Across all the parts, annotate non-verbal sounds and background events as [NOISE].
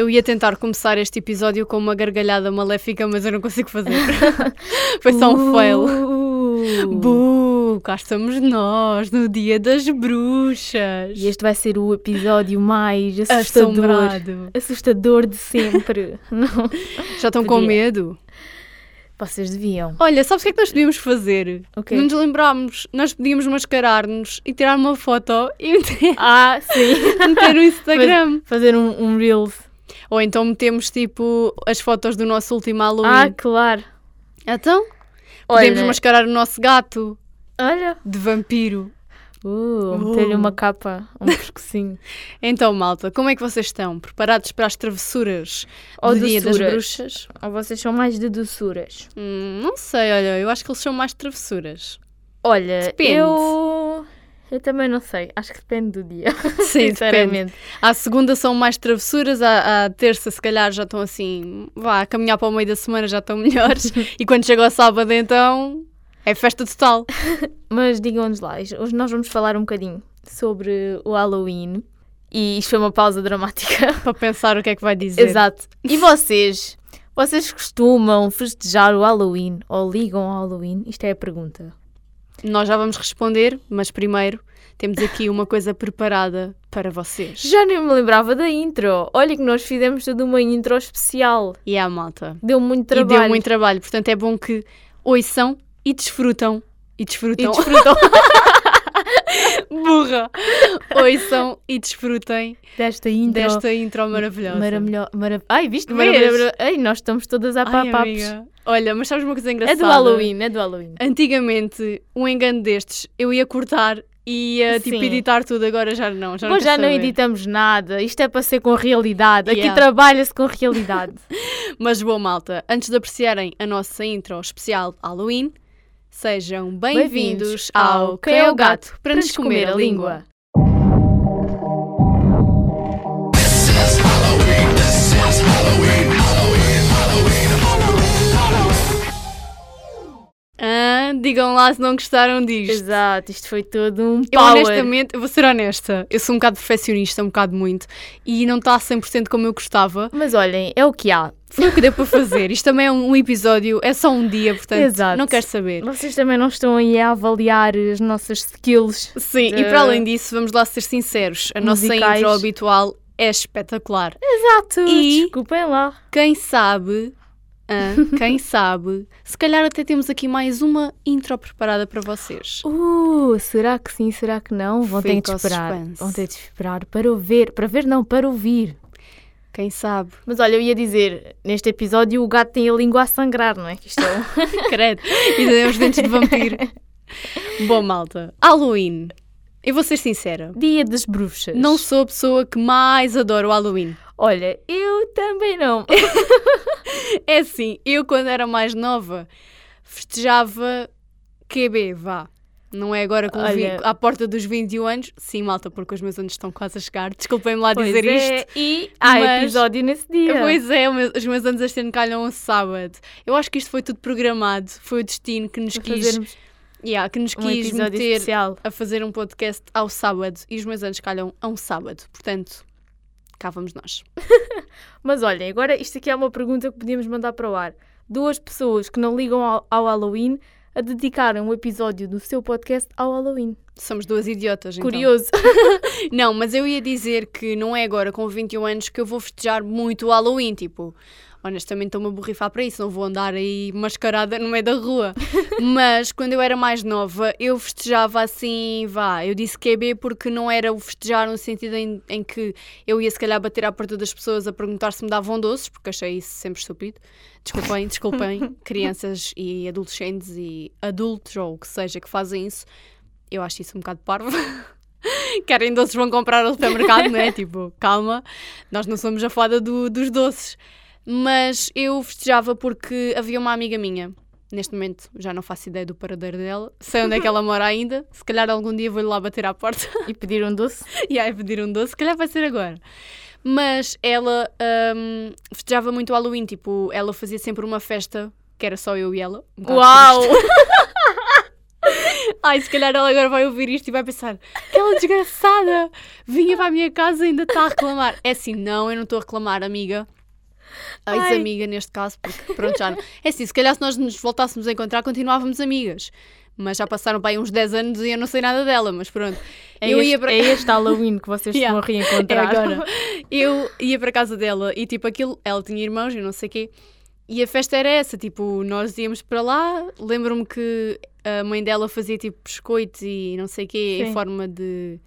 Eu ia tentar começar este episódio com uma gargalhada maléfica, mas eu não consigo fazer. [LAUGHS] Foi só um fail. Uh. Bu, cá estamos nós, no dia das bruxas. E este vai ser o episódio mais assustador. Assombrado. Assustador de sempre. [LAUGHS] não. Já estão com medo? Vocês deviam. Olha, sabes o que é que nós podíamos fazer? O quê? Não nos lembrámos. Nós podíamos mascarar-nos e tirar uma foto e meter, Ah, sim. [LAUGHS] meter no Instagram. Fazer um, um Reels. Ou então metemos tipo as fotos do nosso último Ah, Halloween. claro. Então, podemos Olha, mascarar o nosso gato olha. de vampiro. Uh, meter-lhe Uh. uma capa, um [LAUGHS] pescocinho. Então, malta, como é que vocês estão? Preparados para as travessuras Ou do dia das doçuras. bruxas? Ou vocês são mais de doçuras? Hum, não sei, olha, eu acho que eles são mais travessuras. Olha, Depende. eu... Eu também não sei. Acho que depende do dia. [LAUGHS] Sim, depende. Sinceramente. À segunda são mais travessuras, à, à terça se calhar já estão assim, vá, a caminhar para o meio da semana já estão melhores. [LAUGHS] e quando chega ao sábado então, é festa total. [LAUGHS] Mas digam-nos lá, hoje nós vamos falar um bocadinho sobre o Halloween. E isto foi uma pausa dramática. para pensar o que é que vai dizer. Exato. E vocês? Vocês costumam festejar o Halloween ou ligam ao Halloween? Isto é a pergunta. Nós já vamos responder, mas primeiro temos aqui uma coisa preparada para vocês. Já nem me lembrava da intro. Olha que nós fizemos toda uma intro especial. E a malta. Deu muito E trabalho. deu muito trabalho, portanto é bom que ouçam e desfrutam. E desfrutam. E [LAUGHS] desfrutam Burra! Ouçam e desfrutem desta intro. desta intro maravilhosa. Maravilhosa. Marav Ai, viste? Maravilhosa. Ai, nós estamos todas a papapos. Olha, mas sabes uma coisa É engraçada? do Halloween, é do Halloween. Antigamente, um engano destes, eu ia cortar e ia tipo Sim. editar tudo, agora já não. Já já não saber. editamos nada. Isto é para ser com realidade. Aqui Yeah. trabalha-se com realidade. [LAUGHS] Mas boa malta, antes de apreciarem a nossa intro especial Halloween, sejam bem-vindos ao Quem é o Gato para nos comer a língua. Ah, digam lá se não gostaram disto. Exato, isto foi todo um Eu power. honestamente, eu vou ser honesta, eu sou um bocado perfeccionista, um bocado muito, e não está a 100% como eu gostava. Mas olhem, é o que há. Foi o que deu para fazer. Isto também é um episódio, é só um dia, portanto, Exato. não quero saber. Vocês também não estão aí a avaliar as nossas skills. Sim, e de- para além disso, vamos lá ser sinceros, a nossa Musicais. intro habitual é espetacular. Exato. E- Desculpem lá. Quem sabe, ah, quem sabe, se calhar até temos aqui mais uma intro preparada para vocês. Uh, será que sim, será que não? Vão ter de esperar. suspense. Vão ter de esperar para ouvir. Para ver, não, para ouvir. Quem sabe? Mas olha, eu ia dizer, neste episódio o gato tem a língua a sangrar, não é? Que isto é um- [LAUGHS] Credo. E tem os dentes de vampiro. [LAUGHS] Bom, malta, Halloween. Eu vou ser sincera. Dia das bruxas. Não sou a pessoa que mais adora o Halloween. Olha, eu também não. [LAUGHS] É assim, eu quando era mais nova festejava QB, vá. Não é agora com Olha- vi- à porta dos 21 anos. Sim, malta, porque os meus anos estão quase a chegar. Desculpem-me lá Pois dizer é, isto. E há mas- episódio nesse dia. Pois é, os meus anos este ano calham um sábado. Eu acho que isto foi tudo programado. Foi o destino que nos quis, fazermos yeah, que nos um quis meter especial. a fazer um podcast ao sábado. E os meus anos calham a um sábado. Portanto, cá vamos nós. [LAUGHS] Mas olhem, agora isto aqui é uma pergunta que podíamos mandar para o ar. Duas pessoas que não ligam ao, ao Halloween a dedicarem um episódio do seu podcast ao Halloween. Somos duas idiotas, então. Curioso. [LAUGHS] [LAUGHS] Não, mas eu ia dizer que não é agora com 21 anos que eu vou festejar muito o Halloween, tipo, honestamente estou-me a borrifar para isso, não vou andar aí mascarada no meio da rua. [LAUGHS] mas quando eu era mais nova, eu festejava assim, vá, eu disse QB porque não era o festejar no sentido em, em que eu ia se calhar bater à porta das pessoas a perguntar se me davam doces, porque achei isso sempre estúpido. Desculpem, desculpem, [LAUGHS] crianças e adolescentes e adultos ou o que seja que fazem isso. Eu acho isso um bocado parvo. [LAUGHS] Querem doces, vão comprar ao supermercado, não é? Tipo, calma, nós não somos a fada do- dos doces. Mas eu festejava porque havia uma amiga minha, neste momento já não faço ideia do paradeiro dela, sei onde é que ela mora ainda, se calhar algum dia vou-lhe lá bater à porta [LAUGHS] e pediram um doce. [LAUGHS] e aí pedir um doce, se calhar vai ser agora. Mas ela hum, festejava muito o Halloween, tipo, ela fazia sempre uma festa que era só eu e ela. um Uau! [LAUGHS] Ai, se calhar ela agora vai ouvir isto e vai pensar: aquela desgraçada vinha para a minha casa e ainda está a reclamar. É assim, não, eu não estou a reclamar, amiga. A ex-amiga neste caso, porque pronto, já não. É assim, se calhar se nós nos voltássemos a encontrar, continuávamos amigas. Mas já passaram para aí uns 10 anos e eu não sei nada dela, mas pronto. É, eu este, ia para é este [LAUGHS] Halloween que vocês Yeah. estão a reencontrar. É agora. Eu ia para a casa dela e tipo aquilo, ela tinha irmãos e não sei o quê. E a festa era essa, tipo, nós íamos para lá. Lembro-me que a mãe dela fazia tipo biscoitos e não sei o quê Sim. em forma de.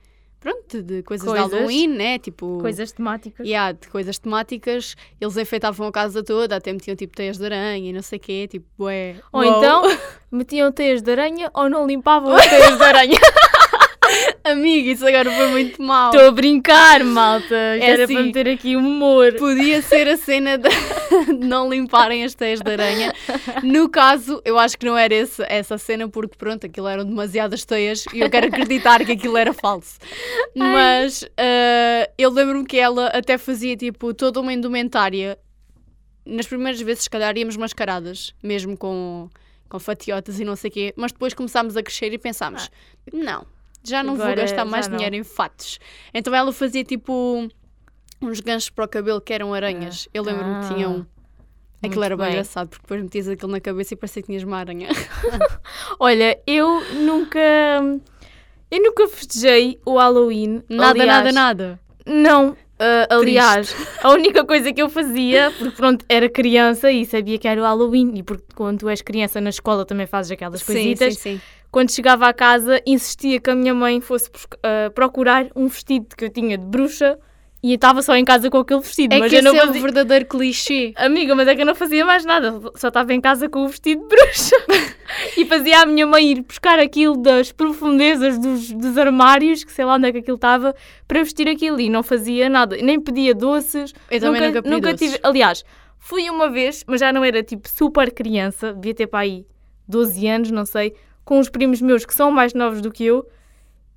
Pronto, de coisas, Coisas. de Halloween, né? Tipo. Coisas temáticas. Yeah, de coisas temáticas, eles enfeitavam a casa toda, até metiam tipo teias de aranha e não sei o quê, tipo, é. Ou então [LAUGHS] metiam teias de aranha ou não limpavam as teias de aranha. [LAUGHS] [LAUGHS] Amiga, isso agora foi muito mau. Estou a brincar, malta. Era assim. para meter aqui humor. Podia ser a cena de, [LAUGHS] não limparem as teias de aranha. No caso, eu acho que não era esse, essa cena, porque pronto, aquilo eram demasiadas teias e eu quero acreditar que aquilo era falso. [LAUGHS] Mas ah, eu lembro-me que ela até fazia tipo toda uma indumentária. Nas primeiras vezes, se calhar, íamos mascaradas, mesmo com, com fatiotas e não sei o quê, mas depois começámos a crescer e pensámos: não, já não vou Agora gastar já mais não. dinheiro em fatos. Então ela fazia tipo uns ganchos para o cabelo que eram aranhas. Eu lembro-me que Ah, tinham. Aquilo muito era bem bem. engraçado, porque depois metias aquilo na cabeça e parecia que tinhas uma aranha. [LAUGHS] Olha, eu nunca. Eu nunca festejei o Halloween. Nada, Aliás, nada, nada. Não. ah, aliás, a única coisa que eu fazia, porque pronto, era criança e sabia que era o Halloween, e porque quando tu és criança na escola também fazes aquelas Sim, coisitas, sim, sim. Quando chegava à casa insistia que a minha mãe fosse ah, procurar um vestido que eu tinha de bruxa e estava só em casa com aquele vestido. É mas que eu não é fazia... verdadeiro clichê. Amiga, mas é que eu não fazia mais nada, só estava em casa com o vestido de bruxa [LAUGHS] e fazia a minha mãe ir buscar aquilo das profundezas dos, dos armários, que sei lá onde é que aquilo estava, para vestir aquilo e não fazia nada, nem pedia doces. Eu também nunca pedi doces. tive. Aliás, fui uma vez, mas já não era tipo super criança, devia ter para aí 12 anos, não sei, com uns primos meus que são mais novos do que eu.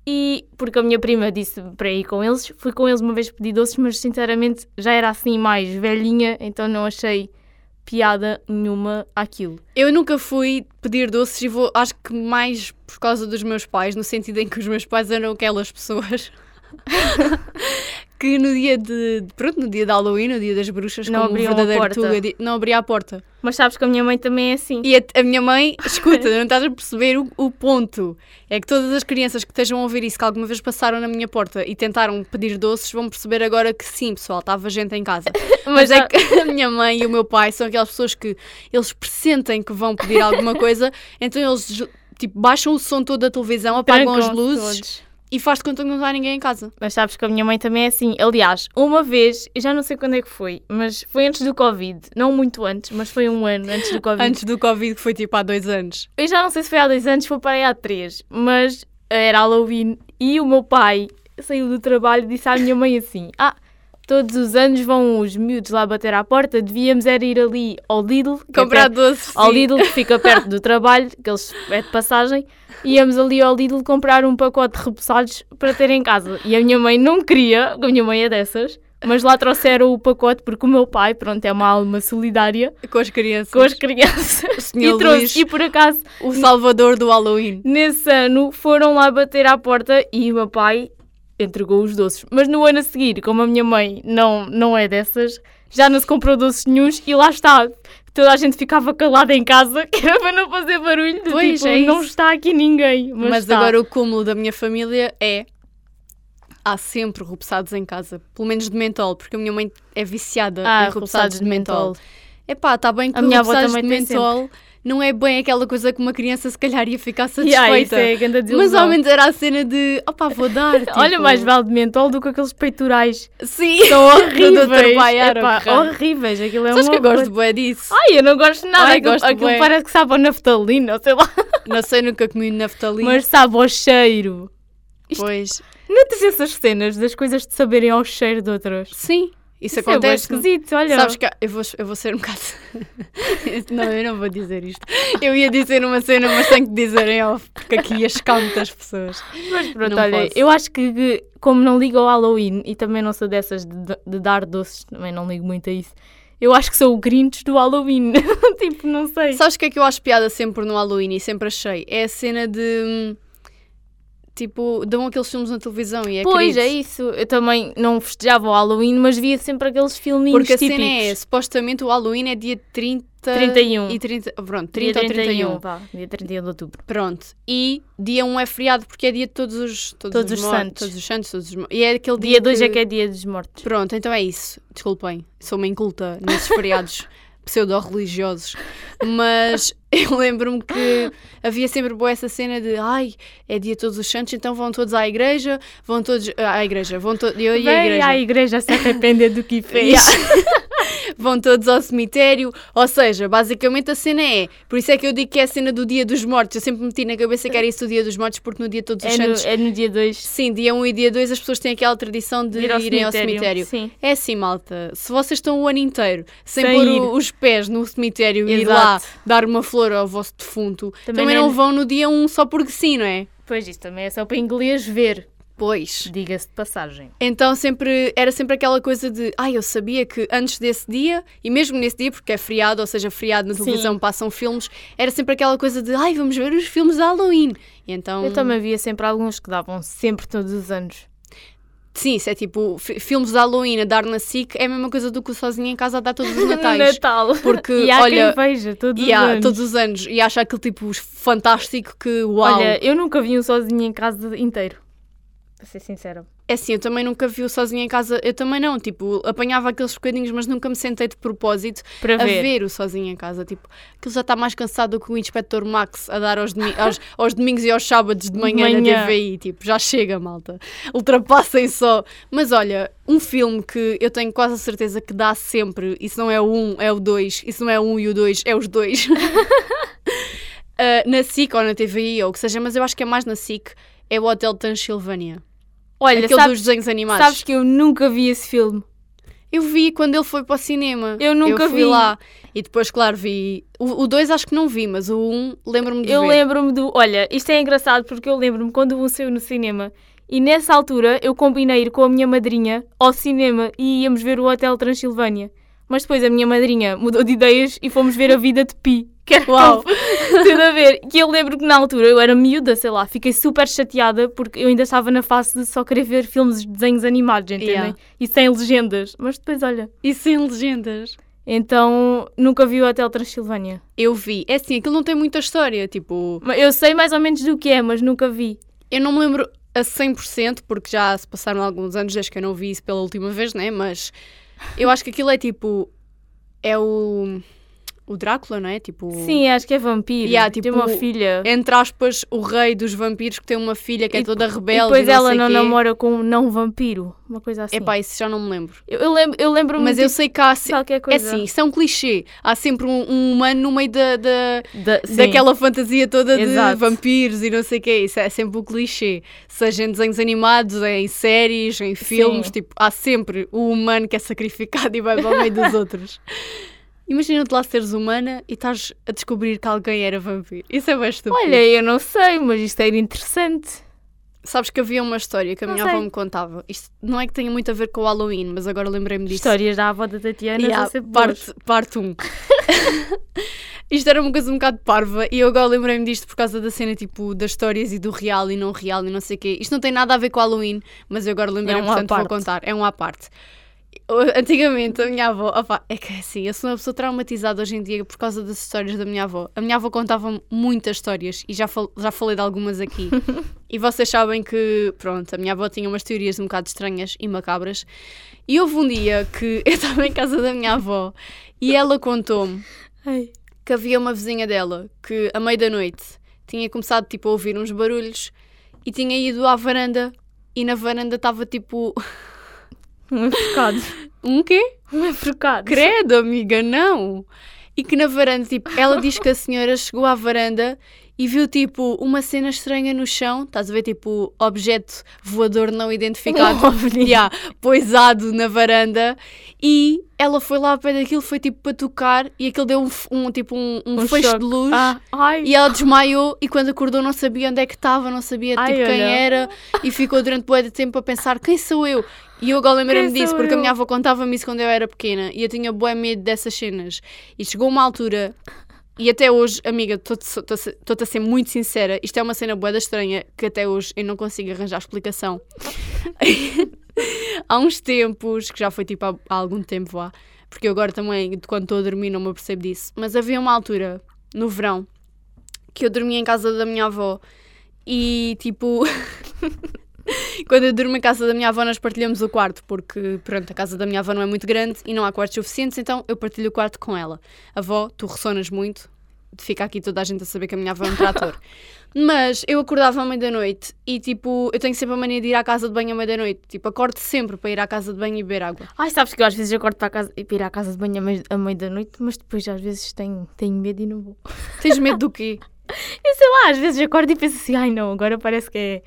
E porque a minha prima disse para ir com eles, fui com eles uma vez pedir doces, mas sinceramente já era assim mais velhinha, então não achei piada nenhuma àquilo. Eu nunca fui pedir doces e vou, acho que mais por causa dos meus pais, no sentido em que os meus pais eram aquelas pessoas [LAUGHS] que no dia de, pronto, no dia de Halloween, no dia das bruxas, Não como verdadeiro porta. Tuga, não abria a porta. Mas sabes que a minha mãe também é assim. E a, a minha mãe, [LAUGHS] escuta, não estás a perceber o, o ponto. É que todas as crianças que estejam a ouvir isso, que alguma vez passaram na minha porta e tentaram pedir doces, vão perceber agora que sim, pessoal, estava gente em casa. [LAUGHS] Mas é já- que a minha mãe e o meu pai são aquelas pessoas que eles pressentem que vão pedir alguma coisa, então eles tipo, baixam o som todo da televisão, apagam as luzes. E faz de conta que não está ninguém em casa. Mas sabes que a minha mãe também é assim. Aliás, uma vez, eu já não sei quando é que foi, mas foi antes do Covid. Não muito antes, mas foi um ano antes do Covid. Antes do Covid, que foi tipo há dois anos. Eu já não sei se foi há dois anos, foi para aí há três, mas era Halloween e o meu pai saiu do trabalho e disse à minha mãe assim: Ah, todos os anos vão os miúdos lá bater à porta, devíamos era ir ali ao Lidl, é Comprar perto- doces. ao. Lidl que fica perto do trabalho, que eles é de passagem, íamos ali ao Lidl comprar um pacote de repousados para ter em casa. E a minha mãe não queria, a minha mãe é dessas, mas lá trouxeram o pacote porque o meu pai, pronto, é uma alma solidária Com as crianças. com as crianças e trouxe. Luís. E por acaso O salvador do Halloween. Nesse ano foram lá bater à porta e o meu pai entregou os doces. Mas no ano a seguir, como a minha mãe não, não é dessas, já não se comprou doces nenhums e lá está. Toda a gente ficava calada em casa, [LAUGHS] que era para não fazer barulho. do Pois, tipo, é não está aqui ninguém. Mas, Mas, agora o cúmulo da minha família é. Há sempre repousados em casa. Pelo menos de mentol, porque a minha mãe é viciada Ah, em repousados de mentol. mentol. Epá, está bem que A minha avó de também tem mentol não é bem aquela coisa que uma criança se calhar ia ficar [LAUGHS] satisfeita. é grande Mas ao menos era a cena de opá, vou dar. [LAUGHS] tipo, Olha, mais vale de mentol do que aqueles peitorais. Sim, São [LAUGHS] horríveis. Baiar, Epá, horríveis. Aquilo é Sabes um que eu gosto bué disso? Ai, eu não gosto de nada. Ai, aquilo gosto aquilo bué. parece que sabe a naftalina, sei lá. Não sei, nunca comi naftalina. Mas sabe ao cheiro. isto- Pois, Notas essas cenas das coisas de saberem ao cheiro de outras? sim, isso, Isso é acontece. esquisito, olha. Sabes que eu vou, eu vou ser um bocado. [LAUGHS] não, eu não vou dizer isto. Eu ia dizer uma cena, mas tenho que dizer em off, porque aqui ia chocar muitas pessoas. Mas pronto, Não olha, posso. eu acho que que, como não ligo ao Halloween e também não sou dessas de, de dar doces, também não ligo muito a isso. Eu acho que sou o Grinch do Halloween. [LAUGHS] tipo, não sei. Sabes o que é que eu acho piada sempre no Halloween e sempre achei? É a cena de. Tipo, dão aqueles filmes na televisão e é pois, querido. é isso. Eu também não festejava o Halloween, mas via sempre aqueles filminhos Porque a típicos. cena é, supostamente o Halloween é dia 30 31. e 30, pronto, Dia 30 ou 31. vá, dia 31 de outubro. Pronto. E dia 1 é feriado porque é dia de todos os todos, Todos os, os santos. Todos os santos, todos os E é aquele dia Dia 2 é que é dia dos mortos. Pronto, então é isso. Desculpem, sou uma inculta nesses feriados [LAUGHS] pseudo-religiosos. Mas [LAUGHS] eu lembro-me que havia sempre boa essa cena de ai, é dia todos os santos, então vão todos à igreja, vão todos à igreja, vão todos. Eu e a igreja. à igreja se arrepender do que fez. Yeah. [LAUGHS] vão todos ao cemitério. Ou seja, basicamente a cena é. Por isso é que eu digo que é a cena do dia dos mortos. Eu sempre meti na cabeça que era isso do dia dos mortos, porque no dia todos os É no, santos. é no dia 2 Sim, dia 1 e dia 2 as pessoas têm aquela tradição de ir ao irem cemitério. ao cemitério. Sim. É assim, malta. Se vocês estão o ano inteiro sem, Sem pôr ir. o- os pés no cemitério e ir lá dar uma flor ao vosso defunto, também, Também não, não é- vão no dia 1 só porque sim, não é? Pois isso também é só para inglês ver. Pois. Diga-se de passagem. Então sempre era sempre aquela coisa de ai, eu sabia que antes desse dia, e mesmo nesse dia, porque é feriado, ou seja, feriado na Sim. televisão passam filmes, era sempre aquela coisa de ai, vamos ver os filmes de Halloween. E então, Eu também via sempre alguns que davam sempre todos os anos. sim, isso é tipo fi- filmes de Halloween a dar na SIC é a mesma coisa do que sozinho em casa a dar todos os [LAUGHS] natais. Natal. Porque, e há olha, quem veja todos os há anos. todos os anos. E acha aquele tipo fantástico que uau. Olha, eu nunca vi um sozinho em casa inteiro. Para ser sincera. É assim, eu também nunca vi o sozinho em casa. Eu também não. Tipo, apanhava aqueles bocadinhos, mas nunca me sentei de propósito Para a ver. ver o sozinho em casa. Tipo, aquilo já está mais cansado do que o Inspector Max a dar aos, aos, [LAUGHS] aos domingos e aos sábados de manhã, na manhã. TVI. Tipo, já chega, malta. Ultrapassem só. Mas olha, um filme que eu tenho quase a certeza que dá sempre, e se não é o 1, é o 2, e se não é o 1 e o 2, é os dois. Ah, [LAUGHS] [LAUGHS] na SIC ou na TVI, ou o que seja, mas eu acho que é mais na SIC, é o Hotel Transilvânia. Olha, Aquele sabes, dos desenhos animados. sabes que eu nunca vi esse filme. Eu vi quando ele foi para o cinema. Eu nunca fui vi. lá. E depois, claro, vi. O 2 acho que não vi, mas o 1 um, lembro-me de Eu ver. lembro-me do. Olha, isto é engraçado porque eu lembro-me quando o um saiu no cinema e nessa altura eu combinei ir com a minha madrinha ao cinema e íamos ver o Hotel Transilvânia. Mas depois a minha madrinha mudou de ideias e fomos ver a vida de Pi. Que era Uau. [LAUGHS] tudo a ver. Que eu lembro que na altura eu era miúda, sei lá, fiquei super chateada porque eu ainda estava na fase de só querer ver filmes de desenhos animados, entendem? Yeah. E sem legendas. Mas depois, olha. E sem legendas. Então nunca vi o Hotel Transilvânia. Eu vi. É assim, aquilo não tem muita história. Tipo, Eu sei mais ou menos do que é, mas nunca vi. eu não me lembro a 100%, porque já se passaram alguns anos desde que eu não vi isso pela última vez, né? Mas eu acho que aquilo é tipo. É o. O Drácula, não é? Tipo. Sim, acho que é vampiro. Yeah, tem tipo, uma filha. Entre aspas, o rei dos vampiros que tem uma filha que é E- toda E rebelde. depois não ela não quê. namora com um não vampiro. Uma coisa assim. Epá, isso já não me lembro. eu, eu lembro, eu lembro Mas eu sei que há. se- qualquer É coisa. assim, isso é um clichê. Há sempre um, um humano no meio da, da- Da- daquela fantasia toda de Exato. vampiros e não sei o que é. Isso é sempre o clichê. Seja em desenhos animados, em séries, em filmes, Sim. tipo, há sempre o humano que é sacrificado e vai para o meio dos [LAUGHS] outros. Imagina-te lá seres humana e estás a descobrir que alguém era vampiro. Isso é bem estúpido. Olha, eu não sei, mas isto era interessante. Sabes que havia uma história que a Não minha sei. avó me contava. Isto não é que tenha muito a ver com o Halloween, mas agora lembrei-me disso. Histórias da avó da Tatiana Yeah, parte, parte 1. [LAUGHS] Isto era uma coisa um bocado parva e eu agora lembrei-me disto por causa da cena tipo das histórias e do real e não real e não sei o quê. Isto não tem nada a ver com o Halloween, mas eu agora lembrei-me, É um portanto vou contar. É um à parte. Antigamente, a minha avó, opá, é que é assim, eu sou uma pessoa traumatizada hoje em dia por causa das histórias da minha avó. A minha avó contava muitas histórias e já, fal- já falei de algumas aqui. [LAUGHS] e vocês sabem que, pronto, a minha avó tinha umas teorias um bocado estranhas e macabras. E houve um dia que [LAUGHS] eu estava em casa da minha avó e ela contou-me que havia uma vizinha dela que, à meia da noite, tinha começado tipo, a ouvir uns barulhos e tinha ido à varanda e na varanda estava tipo. [LAUGHS] Um enforcado. Um quê? Um enforcado. Credo, amiga, não! E que na varanda, tipo, ela diz que a senhora chegou à varanda e viu, tipo, uma cena estranha no chão, estás a ver, tipo, objeto voador não identificado, [LAUGHS] Um yeah, poisado na varanda, e ela foi lá ao pé daquilo, foi, tipo, para tocar, e aquilo deu um, um, tipo, um, um, Um feixe choque. de luz, Ah, ai. e ela desmaiou, e quando acordou não sabia onde é que estava, não sabia, Ai, tipo, quem olha. era, e ficou durante bué de tempo a pensar, quem sou eu? E eu agora lembrei-me disso, porque a eu? minha avó contava-me isso quando eu era pequena e eu tinha bué medo dessas cenas. E chegou uma altura E até hoje, amiga, estou-te a ser muito sincera, isto é uma cena boa estranha que até hoje eu não consigo arranjar explicação. [LAUGHS] há uns tempos, que já foi tipo há, há algum tempo lá, porque eu agora também, quando estou a dormir, não me apercebo disso, mas havia uma altura, no verão, que eu dormia em casa da minha avó e tipo. [LAUGHS] [LAUGHS] Quando eu durmo em casa da minha avó, nós partilhamos o quarto, porque, pronto, a casa da minha avó não é muito grande e não há quartos suficientes, então eu partilho o quarto com ela. Avó, tu ressonas muito, fica aqui toda a gente a saber que a minha avó é um trator. [LAUGHS] Mas eu acordava à meia-da-noite e, tipo, eu tenho sempre a mania de ir à casa de banho à meia-da-noite. Tipo, acordo sempre para ir à casa de banho e beber água. Ai, sabes que eu às vezes acordo para, casa, para ir à casa de banho à meia-da-noite, mas depois às vezes tenho, tenho medo e não vou. Tens medo do quê? [LAUGHS] Eu sei lá, às vezes acordo e penso assim, ai não, agora parece que é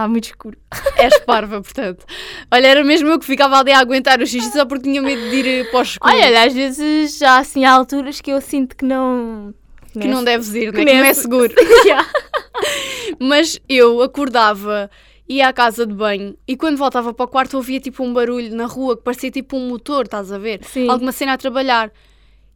Está muito escuro. [LAUGHS] És parva, portanto. Olha, era mesmo eu que ficava ali a aguentar o xixi só porque tinha medo de ir eh, para o escuro. Olha, às vezes já assim há alturas que eu sinto que não. Que não, é, deves ir, né? que, não é seguro. [LAUGHS] [LAUGHS] Mas eu acordava, ia à casa de banho e quando voltava para o quarto ouvia tipo um barulho na rua que parecia tipo um motor, estás a ver? Sim. Alguma cena a trabalhar.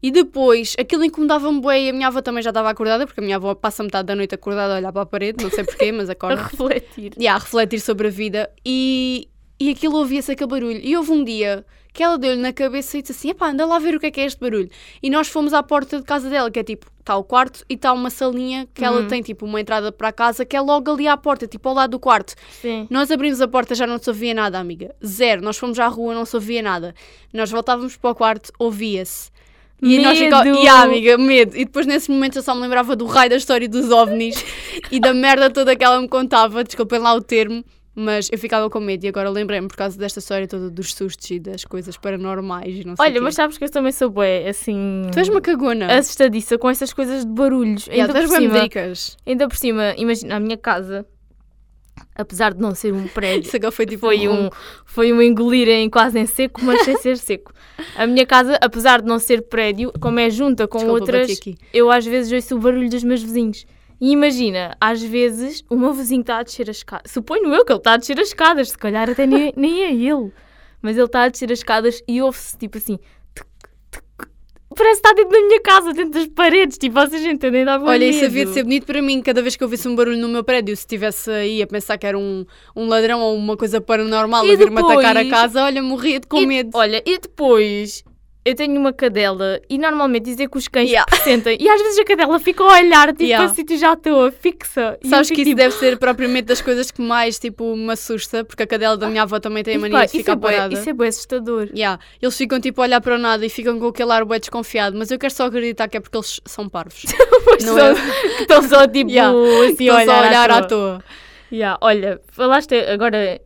E depois, aquilo incomodava-me bem e a minha avó também já estava acordada, porque a minha avó passa metade da noite acordada a olhar para a parede, não sei porquê, mas [LAUGHS] acorda. a refletir. E yeah, a refletir sobre a vida. E, e aquilo ouvia-se aquele barulho. E houve um dia que ela deu-lhe na cabeça e disse assim: epá, anda lá ver o que é que é este barulho. E nós fomos à porta de casa dela, que é tipo, está o quarto e está uma salinha que ela uhum. tem, tipo, uma entrada para a casa que é logo ali à porta, tipo, ao lado do quarto. Sim. Nós abrimos a porta, já não se ouvia nada, amiga. Zero. Nós fomos à rua, não se ouvia nada. Nós voltávamos para o quarto, ouvia-se. E medo. nós amiga, medo. E depois nesse momento eu só me lembrava do raio da história dos ovnis [LAUGHS] e da merda toda que ela me contava, desculpem lá o termo, mas eu ficava com medo e agora lembrei-me por causa desta história toda dos sustos e das coisas paranormais e não sei Olha, mas sabes que eu também sou bué, assim... Tu és uma cagona. Assustadiça com essas coisas de barulhos. Yeah, ainda, por cima, ainda por cima, imagina, a minha casa apesar de não ser um prédio, [LAUGHS] foi, tipo foi, um, foi um engolir em quase em seco, mas sem [LAUGHS] ser seco. A minha casa, apesar de não ser prédio, como é junta com Desculpa, outras, eu às vezes ouço o barulho dos meus vizinhos. E imagina, às vezes o meu vizinho está a descer as escadas. Suponho eu que ele está a descer as escadas, se calhar até nem, nem é ele. Mas ele está a descer as escadas e ouve-se tipo assim parece estar dentro da minha casa, dentro das paredes, tipo, vocês entendem? Dá Olha, isso havia de ser bonito para mim, cada vez que eu ouvisse um barulho no meu prédio, se estivesse aí a pensar que era um, um ladrão ou uma coisa paranormal e a vir-me atacar a casa, olha, morria de com e, medo. Olha, e depois eu tenho uma cadela e normalmente dizem que os cães yeah. sentem e às vezes a cadela fica a olhar tipo yeah. assim tu já estou fixa sabes que isso tipo... deve ser propriamente das coisas que mais tipo me assusta porque a cadela da minha avó também tem a mania de ficar é parada isso é bem assustador yeah. eles ficam tipo a olhar para nada e ficam com aquele ar bem desconfiado mas eu quero só acreditar que é porque eles são parvos [LAUGHS] não é? estão só tipo yeah. assim estão só a olhar à toa, à toa. Yeah, olha, falaste agora,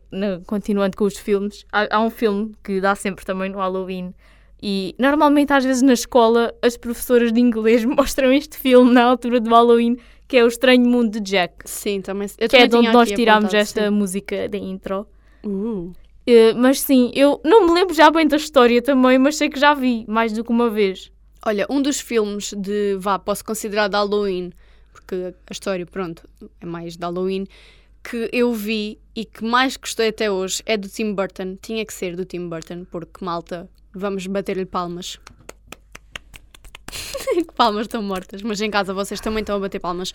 continuando com os filmes, há, há um filme que dá sempre também no Halloween e normalmente, às vezes, na escola, as professoras de inglês [LAUGHS] mostram este filme na altura do Halloween, que é O Estranho Mundo de Jack. Sim, também. Eu que é também é de onde nós tirámos esta sim. música da intro. Uh. Uh, mas sim, eu não me lembro já bem da história também, mas sei que já vi mais do que uma vez. Olha, um dos filmes de, vá, posso considerar de Halloween, porque a história, pronto, é mais de Halloween, que eu vi e que mais gostei até hoje é do Tim Burton. Tinha que ser do Tim Burton, porque malta, Vamos bater-lhe palmas. [LAUGHS] palmas estão mortas, mas em casa vocês também estão a bater palmas.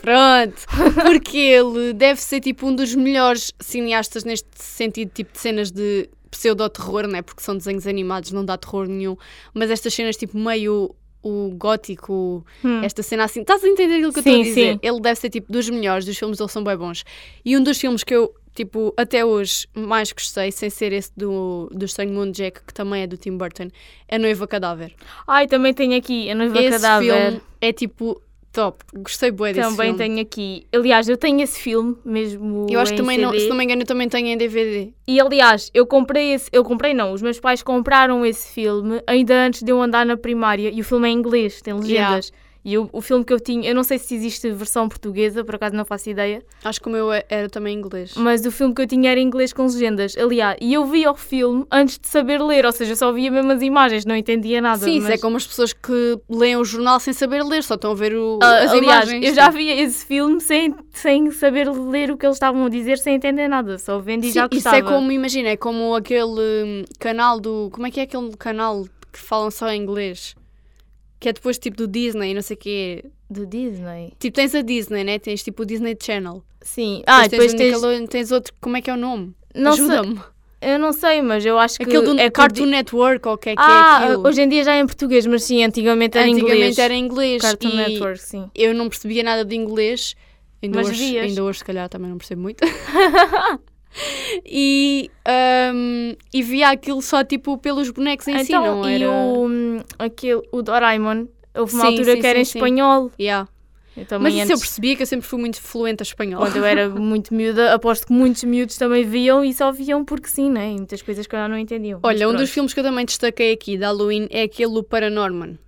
Pronto! Porque ele deve ser tipo um dos melhores cineastas neste sentido, tipo de cenas de pseudo-terror, né? Porque são desenhos animados, não dá terror nenhum. Mas estas cenas tipo meio o gótico, hum. esta cena assim. Estás a entender aquilo que sim, eu estou a dizer? Sim. Ele deve ser tipo dos melhores, os filmes dele são bem bons. E um dos filmes que eu tipo, até hoje mais gostei, sem ser esse do, do Estranho Mundo Jack, que também é do Tim Burton, é Noiva Cadáver. Ai, também tenho aqui a Noiva esse Cadáver. Filme é tipo top, gostei bué desse também filme. Também tenho aqui. Aliás, eu tenho esse filme mesmo. Eu acho que também CD. não, se não me engano, eu também tenho em DVD. E aliás, eu comprei esse, eu comprei não, os meus pais compraram esse filme ainda antes de eu andar na primária e o filme é em inglês, tem legendas. Yeah. E o, o filme que eu tinha, eu não sei se existe versão portuguesa, por acaso não faço ideia. Acho que o meu é, era também inglês. Mas o filme que eu tinha era inglês com legendas. Aliás, e eu vi o filme antes de saber ler, ou seja, só via mesmo as imagens, não entendia nada. Sim, mas... isso é como as pessoas que leem o jornal sem saber ler, só estão a ver o, uh, as aliás, imagens. Eu já via esse filme sem, sem saber ler o que eles estavam a dizer, sem entender nada, só vendo e Sim, já gostava. Isso é como, imagina, é como aquele hum, canal do. Como é que é aquele canal que falam só em inglês? Que é depois tipo do Disney, não sei o quê. Do Disney. Tipo, tens a Disney, né? Tens tipo o Disney Channel. Sim. Ah, depois tens, o tens. Nickelodeon, tens outro, como é que é o nome? Ajuda-me. eu não sei, mas eu acho que. Aquele do é Cartoon Network, ou o que é que Ah, é aquilo? hoje em dia já é em português, mas sim, antigamente era em Antigamente inglês. era em inglês. Cartoon Network, sim. eu não percebia nada de inglês. Ainda Mas hoje, vias. ainda hoje, se calhar, também não percebo muito. [LAUGHS] e, ahm, e via aquilo só tipo pelos bonecos em si, então, não e era. o, hum, aquele, o Doraemon, houve uma Sim, altura sim, que era sim, em espanhol. Yeah. Mas isso eu antes, percebia que eu sempre fui muito fluente a espanhol. quando eu era [LAUGHS] muito miúda, aposto que muitos miúdos também viam e só viam porque sim, né? E muitas coisas que eu não entendiam. Olha, um dos filmes que eu também destaquei aqui de Halloween é aquele o Paranorman.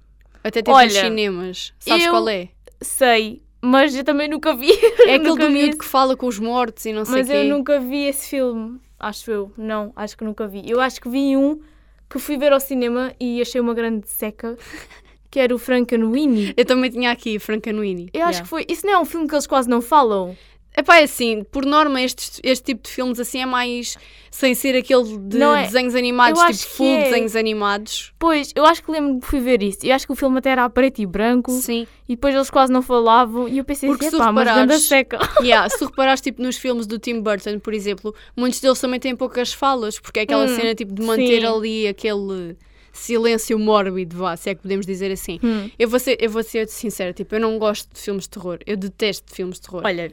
Até teve Olha, nos cinemas. Sabes qual é? Sei, mas eu também nunca vi. [LAUGHS] É aquele Nunca do miúdo que fala com os mortos e não sei o Mas quê. eu nunca vi esse filme, acho eu. Não, acho que nunca vi. Eu acho que vi um que fui ver ao cinema e achei uma grande seca, [LAUGHS] que era o Frankenweenie. Eu também tinha aqui Frankenweenie. Eu acho que foi. Isso não é um filme que eles quase não falam. Epá, é assim, por norma este, este tipo de filmes assim é mais sem ser aquele de é- desenhos animados, eu tipo full é. desenhos animados. Pois, eu acho que lembro que fui ver isso. Eu acho que o filme até era preto e branco Sim. e depois eles quase não falavam e eu pensei Porque assim, se mas ganda seca. [LAUGHS] Yeah, se tu reparares tipo, nos filmes do Tim Burton, por exemplo, muitos deles também têm poucas falas, porque é aquela Hum, cena tipo de manter sim. ali aquele silêncio mórbido, vá, se é que podemos dizer assim. Hum. Eu, vou ser, eu vou ser sincera, tipo, eu não gosto de filmes de terror. Eu detesto filmes de terror. Olha,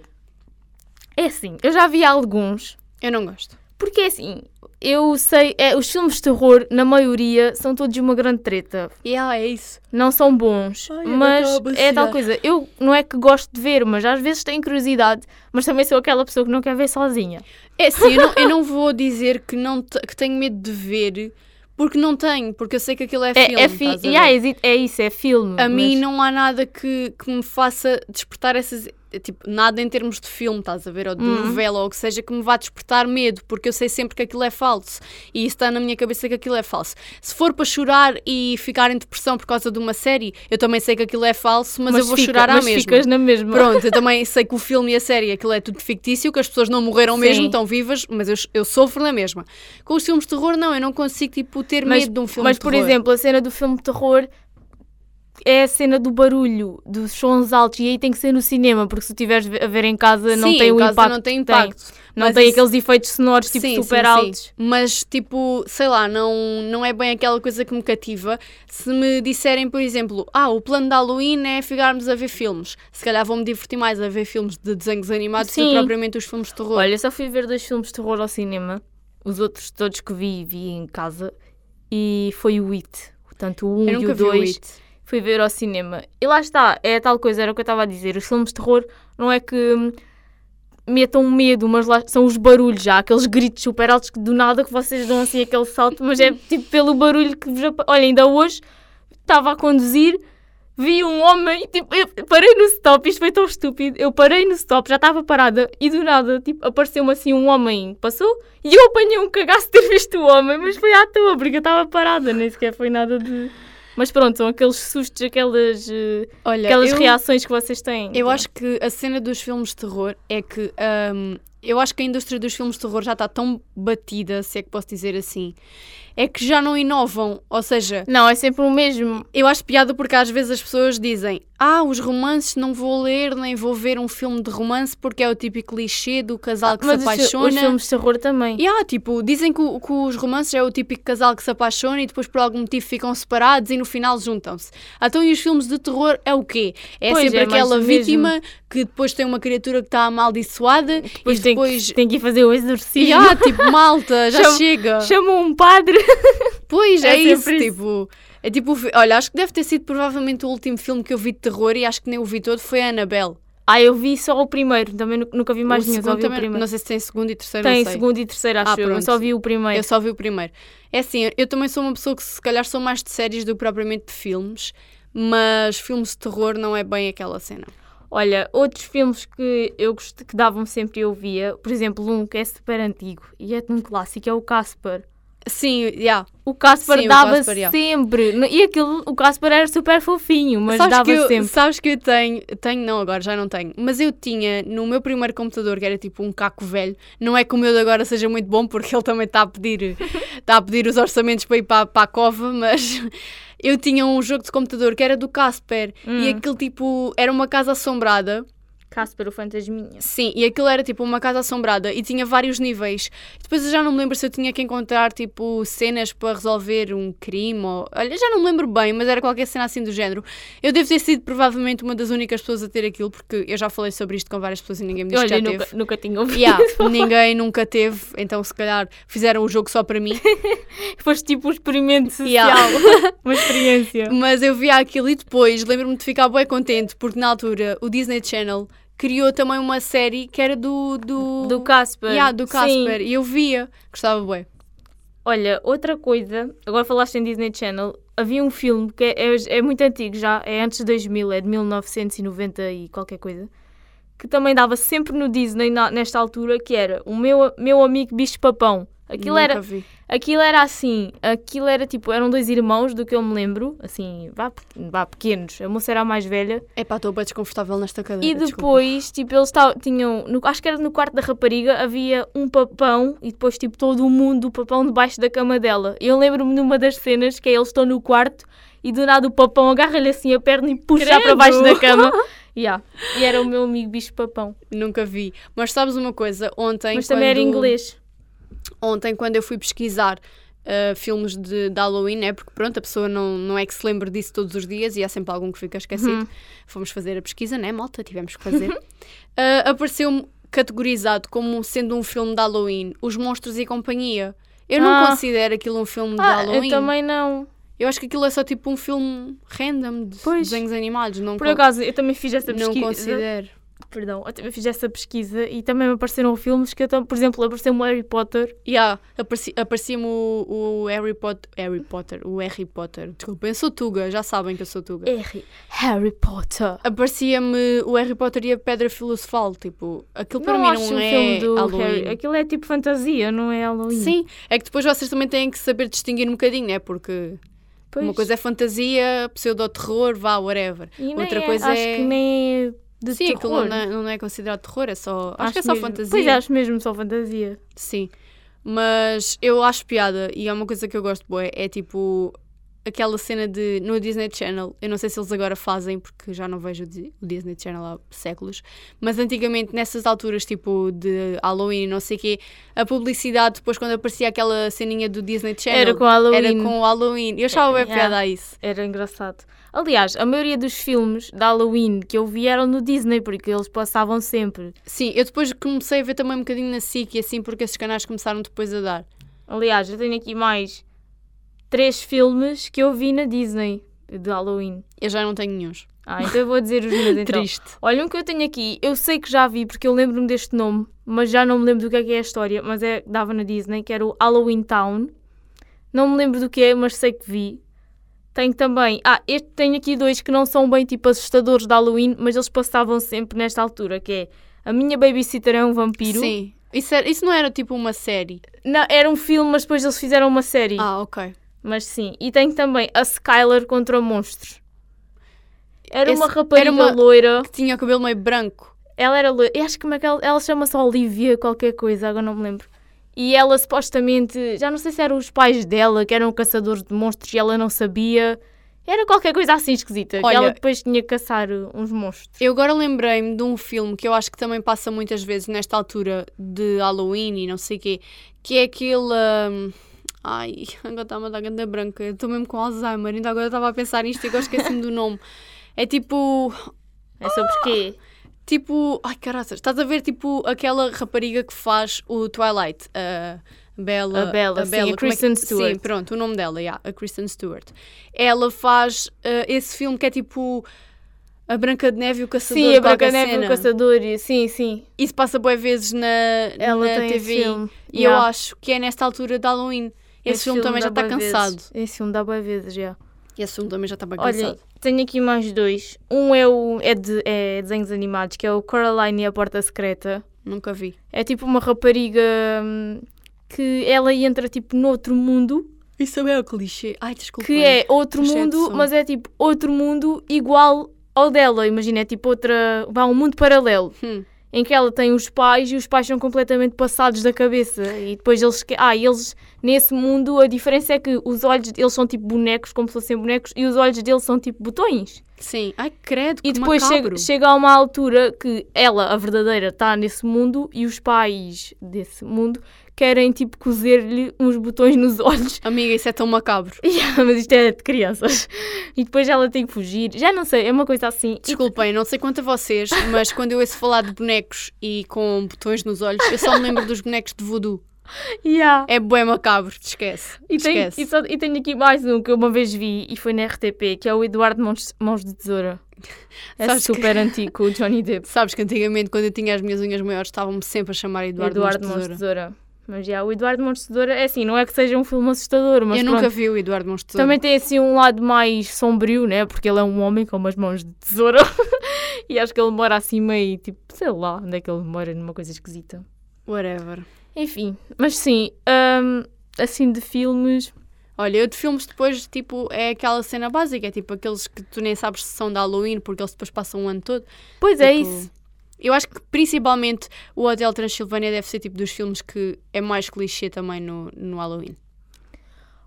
é assim, eu já vi alguns, Eu não gosto. porque é assim, eu sei, é, os filmes de terror, na maioria, são todos uma grande treta. Yeah, é isso. não são bons, Ai, mas é tal coisa. Eu não é que gosto de ver, mas às vezes tenho curiosidade, mas também sou aquela pessoa que não quer ver sozinha. É assim, eu não, eu não vou dizer que, não que tenho medo de ver, porque não tenho, porque eu sei que aquilo é filme. É, é, fi- estás a ver? yeah, é isso, é filme. A mim mas- não há nada que, que me faça despertar essas. Tipo, nada em termos de filme, estás a ver? Ou de Uhum. novela, ou o que seja, que me vá despertar medo, porque eu sei sempre que aquilo é falso. E está na minha cabeça que aquilo é falso. Se for para chorar e ficar em depressão por causa de uma série, eu também sei que aquilo é falso, mas, eu vou fica- chorar à mas mesma. ficas na mesma. Pronto, eu também sei que o filme e a série, aquilo é tudo fictício, que as pessoas não morreram Sim. mesmo, estão vivas, mas eu, eu sofro na mesma. Com os filmes de terror, não, eu não consigo, tipo, ter Mas, medo de um filme mas de por terror. exemplo, a cena do filme de terror é a cena do barulho, dos sons altos, e aí tem que ser no cinema, porque se estiveres a ver em casa não Sim, tem em o impacto. não tem que tem. impacto. Não tem isso- aqueles efeitos sonoros tipo Sim, super sim, altos. Mas, tipo, sei lá, não, não é bem aquela coisa que me cativa. Se me disserem, por exemplo, ah, o plano de Halloween é ficarmos a ver filmes. Se calhar vou-me divertir mais a ver filmes de desenhos animados do que propriamente os filmes de terror. Olha, só fui ver dois filmes de terror ao cinema. Os outros todos que vi, vi em casa. E foi o It. Portanto, o 1 eu e o vi o 2 It. Fui ver ao cinema. E lá está, é tal coisa, era o que eu estava a dizer. Os filmes de terror não é que metam medo, mas lá são os barulhos já, aqueles gritos super altos que do nada que vocês dão assim aquele salto, mas é tipo pelo barulho que Olha, ainda hoje estava a conduzir, vi um homem, tipo, eu parei no stop, isto foi tão estúpido. Eu parei no stop, já estava parada e do nada, tipo, apareceu-me assim um homem, passou e eu apanhei um cagaço de ter visto o homem, mas foi à toa, porque eu estava parada, nem sequer foi nada de. Mas pronto, são aqueles sustos, aquelas, eh, Olha, aquelas eu, reações que vocês têm. eu acho que a cena dos filmes de terror é que hum, eu acho que a indústria dos filmes de terror já está tão batida, se é que posso dizer assim, é que já não inovam. Ou seja, Não, é sempre o mesmo. eu acho piada porque às vezes as pessoas dizem ah, os romances não vou ler nem vou ver um filme de romance porque é o típico clichê do casal que Mas se apaixona. os filmes de terror também. E ah, tipo, dizem que, que os romances é o típico casal que se apaixona e depois por algum motivo ficam separados e no final juntam-se. Então e os filmes de terror é o quê? É Pois, sempre é aquela o mesmo. vítima que depois tem uma criatura que está amaldiçoada Depois, e tem, depois... que, tem que ir fazer o exorcismo. E ah, tipo, malta, já [LAUGHS] Chama- chega. Chamam um padre. [LAUGHS] Pois, É é, isso, isso. tipo... É tipo, olha, acho que deve ter sido provavelmente o último filme que eu vi de terror e acho que nem o vi todo, foi a Annabelle. Ah, eu vi só o primeiro, também nu- nunca vi mais o nenhum, só vi o também, primeiro. não sei se tem segundo e terceiro, Tem segundo e terceiro, acho Ah, eu. Só vi o primeiro. Eu só vi o primeiro. É assim, eu também sou uma pessoa que se calhar sou mais de séries do que propriamente de filmes, mas filmes de terror não é bem aquela cena. Olha, outros filmes que eu que davam sempre e eu via, por exemplo, um que é super antigo e é um clássico, é o Casper. Sim, yeah. O Casper Sim, o dava Casper, yeah. sempre. E aquilo, o Casper era super fofinho, mas sabes dava eu, sempre. Sabes que eu tenho, tenho não agora, já não tenho, mas eu tinha no meu primeiro computador, que era tipo um caco velho, não é que o meu de agora seja muito bom, porque [LAUGHS] ele também está a pedir, está a pedir os orçamentos para ir para, para a cova, mas [LAUGHS] eu tinha um jogo de computador que era do Casper, e Hum. aquele tipo, era uma casa assombrada, Casper, o fantasminha. Sim, e aquilo era tipo uma casa assombrada e tinha vários níveis. Depois eu já não me lembro se eu tinha que encontrar tipo cenas para resolver um crime ou. Olha, já não me lembro bem, mas era qualquer cena assim do género. Eu devo ter sido provavelmente uma das únicas pessoas a ter aquilo, porque eu já falei sobre isto com várias pessoas e ninguém me disse Olha, que já nunca, teve. nunca tinha ouvido. Yeah, [LAUGHS] ninguém nunca teve, então se calhar fizeram o jogo só para mim. [LAUGHS] Foste tipo um experimento social. Yeah. [LAUGHS] Uma experiência. Mas eu via aquilo e depois lembro-me de ficar bem contente, porque na altura o Disney Channel criou também uma série que era do. Do, Do Casper. Yeah, do Sim. Casper. E eu via, gostava bem. Olha, outra coisa, agora falaste em Disney Channel, havia um filme que é, é, é muito antigo já, é antes de 2000, é de 1990 e qualquer coisa, que também dava sempre no Disney na- nesta altura, que era o meu, meu amigo bicho papão. Aquilo Nunca era, vi. aquilo era assim, aquilo era tipo, eram dois irmãos do que eu me lembro, assim, vá, vá pequenos, a moça era a mais velha, Epá, estou bem desconfortável nesta cadeira. e desculpa. depois, tipo, eles tavam- tinham, no- acho que era no quarto da rapariga, havia um papão e depois, tipo, todo o mundo do papão debaixo da cama dela. Eu lembro-me numa das cenas que é eles estão no quarto e do nada o papão agarra-lhe assim a perna e puxa Credo! para baixo da cama. [LAUGHS] Yeah. E era o meu amigo bicho papão. Nunca vi. Mas sabes uma coisa? Ontem. Mas também era inglês. Ontem, quando eu fui pesquisar uh, filmes de, de Halloween, né? Porque pronto, a pessoa não, não é que se lembre disso todos os dias e há sempre algum que fica esquecido. Uhum. Fomos fazer a pesquisa, né, malta? Tivemos que fazer. Uh, [LAUGHS] Apareceu-me categorizado como sendo um filme de Halloween, Os Monstros e Companhia. Eu não Ah. considero aquilo um filme de Ah, Halloween. eu também não. Eu acho que aquilo é só tipo um filme random de Pois. desenhos animados. Não, Por acaso, eu também fiz essa não pesquisa. considero. Perdão, eu também fiz essa pesquisa e também me apareceram filmes que eu, tam- por exemplo, apareceu-me o Harry Potter. Yeah, apareci- aparecia-me o, o Harry Potter. Harry Potter, o Harry Potter. Desculpa, eu sou Tuga, já sabem que eu sou Tuga. Harry, Harry Potter. Aparecia-me o Harry Potter e a Pedra Filosofal. Tipo, aquilo para mim acho não é filme do Halloween. Harry. Aquilo é tipo fantasia, não é Halloween. Sim, é que depois vocês também têm que saber distinguir um bocadinho, né? Porque Pois. uma coisa é fantasia, pseudo-terror, vá, whatever. E outra é- coisa acho é- que nem é de Sim, aquilo terror. não é, não é considerado terror, é só. Acho, que é só mesmo. fantasia. Pois é, acho mesmo só fantasia. Sim, mas eu acho piada e é uma coisa que eu gosto bué, é tipo aquela cena de no Disney Channel, eu não sei se eles agora fazem porque já não vejo o Di- o Disney Channel há séculos, mas antigamente nessas alturas tipo de Halloween e não sei o quê, a publicidade depois quando aparecia aquela ceninha do Disney Channel Era com Halloween. era com o Halloween. Eu achava bem Yeah. piada a isso. Era engraçado. Aliás, a maioria dos filmes de Halloween que eu vi eram no Disney, porque eles passavam sempre. Sim, eu depois comecei a ver também um bocadinho na SIC e assim porque esses canais começaram depois a dar. Aliás, eu tenho aqui mais três filmes que eu vi na Disney de Halloween. Eu já não tenho nenhuns. Ah, então eu vou dizer os meus [LAUGHS] então. Triste. Olha, um que eu tenho aqui, eu sei que já vi porque eu lembro-me deste nome, mas já não me lembro do que é que é a história, mas é dava na Disney, que era o Halloween Town. Não me lembro do que é, mas sei que vi. Tenho também, ah, este tenho aqui dois que não são bem tipo assustadores de Halloween, mas eles passavam sempre nesta altura, que é A Minha Babysitter é um Vampiro. Sim. Isso, era- isso não era tipo uma série? Não, era um filme, mas depois eles fizeram uma série. Ah, ok. Mas sim, e tenho também a Skylar contra monstros. Era Esse- uma rapariga era uma- loira. Que tinha o cabelo meio branco. Ela era loira. Eu acho que é que ela, ela chama-se Olivia qualquer coisa, agora não me lembro. E ela supostamente, já não sei se eram os pais dela que eram caçadores de monstros e ela não sabia. Era qualquer coisa assim esquisita, que Olha- ela depois tinha que caçar uns monstros. Eu agora lembrei-me de um filme que eu acho que também passa muitas vezes nesta altura de Halloween e não sei o quê, que é aquele. hum, Ai, [LAUGHS] agora está-me a dar ganda branca. Estou mesmo com Alzheimer, ainda agora estava a pensar nisto e agora esqueci-me do nome. É tipo. É sobre quê? Tipo. Ai, caraças, estás a ver tipo aquela rapariga que faz o Twilight? A Bella. A Bella, sim, a como é que- Kristen Stewart. Sim, pronto, o nome dela, yeah, a Kristen Stewart. Ela faz ah, esse filme que é tipo. A Branca de Neve e o Caçador Sim, de a Branca qualquer Neve e o. Caçador. Sim, sim. Isso passa boas vezes na, Ela na tem esse TV. filme. E Yeah. eu acho que é nesta altura de Halloween. Esse, filme, também já está bué vezes. cansado. Esse filme dá boas vezes, já. Esse filme também já está bem Olha, cansado. tenho aqui mais dois. Um é, o, é, de, é desenhos animados, que é o Coraline e a Porta Secreta. Nunca vi. É tipo uma rapariga hum, que ela entra tipo noutro mundo, Isso é o clichê. Ai, desculpa. que é outro Clichê mundo, mas é tipo outro mundo igual ao dela. Imagina, é tipo outra. Vá, um mundo paralelo. Hum. Em que ela tem os pais e os pais são completamente passados da cabeça. E depois eles. Ah, eles. Nesse mundo, a diferença é que os olhos deles são tipo bonecos, como se fossem bonecos, e os olhos deles são tipo botões. Sim. Ai, credo, E que depois chega, chega a uma altura que ela, a verdadeira, está nesse mundo e os pais desse mundo querem tipo cozer-lhe uns botões nos olhos. Amiga, isso é tão macabro. [LAUGHS] Yeah, mas isto é de crianças. E depois ela tem que fugir. Já não sei, é uma coisa assim. Desculpem, não sei quanto a vocês, mas quando eu ouço falar de bonecos e com botões nos olhos, eu só me lembro dos bonecos de voodoo. Yeah. É bué macabro, te esquece. E, tem, esquece. e, só- e tenho aqui mais um que eu uma vez vi e foi na RTP, que é o Eduardo Mãos, Mãos de Tesoura. É Sabes que- super antigo, com o Johnny Depp. Sabes que antigamente, quando eu tinha as minhas unhas maiores, estavam-me sempre a chamar Eduardo, Eduardo Mãos de Mãos de Tesoura. Mas já, o Eduardo Tesoura é assim, não é que seja um filme assustador, mas Eu pronto. nunca vi o Eduardo Tesoura. Também tem assim um lado mais sombrio, né? Porque ele é um homem com umas mãos de tesoura. [LAUGHS] e acho que ele mora assim meio, tipo, sei lá, onde é que ele mora, numa coisa esquisita. Whatever. Enfim, mas sim, hum, assim de filmes. Olha, eu de filmes depois, tipo, é aquela cena básica, é tipo aqueles que tu nem sabes se são de Halloween, porque eles depois passam o ano todo. Pois é Tipo, isso. Eu acho que principalmente o Hotel Transilvânia deve ser tipo dos filmes que é mais clichê também no, no Halloween.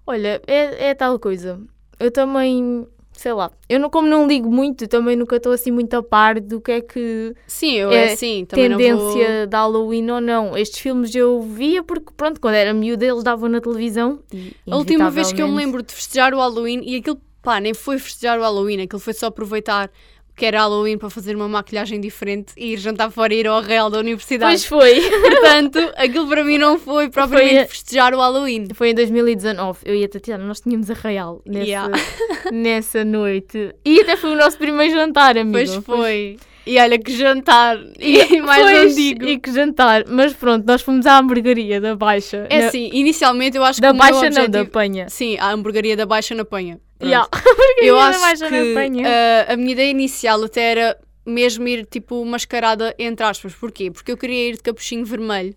Olha, é, é tal coisa. Eu também, sei lá, eu não, como não ligo muito, também nunca estou assim muito a par do que é que Sim, eu É é assim, também não vou... tendência de Halloween ou não. Estes filmes eu via porque, pronto, quando era miúda eles davam na televisão. E, A última vez que eu me lembro de festejar o Halloween, e aquilo, pá, nem foi festejar o Halloween, aquilo foi só aproveitar que era Halloween para fazer uma maquilhagem diferente e ir jantar fora e ir ao real da universidade. Pois foi. [LAUGHS] Portanto, aquilo para mim não foi propriamente Foi a- festejar o Halloween. Foi em 2019, eu e a Tatiana, nós tínhamos a Real nessa, Yeah. [LAUGHS] nessa noite. E até foi o nosso primeiro jantar, amigo. Pois foi. E olha que jantar. E [LAUGHS] mais Pois, não digo. E que jantar. Mas pronto, nós fomos à hamburgueria da Baixa. É Na- assim, inicialmente eu acho Da que meu Baixa não, da objetivo- Penha. Sim, a hamburgueria da Baixa na Penha. Yeah. [LAUGHS] Eu acho na que Penha. ah, a minha ideia inicial até era mesmo ir tipo mascarada entre aspas. Porquê? Porque eu queria ir de capuchinho vermelho.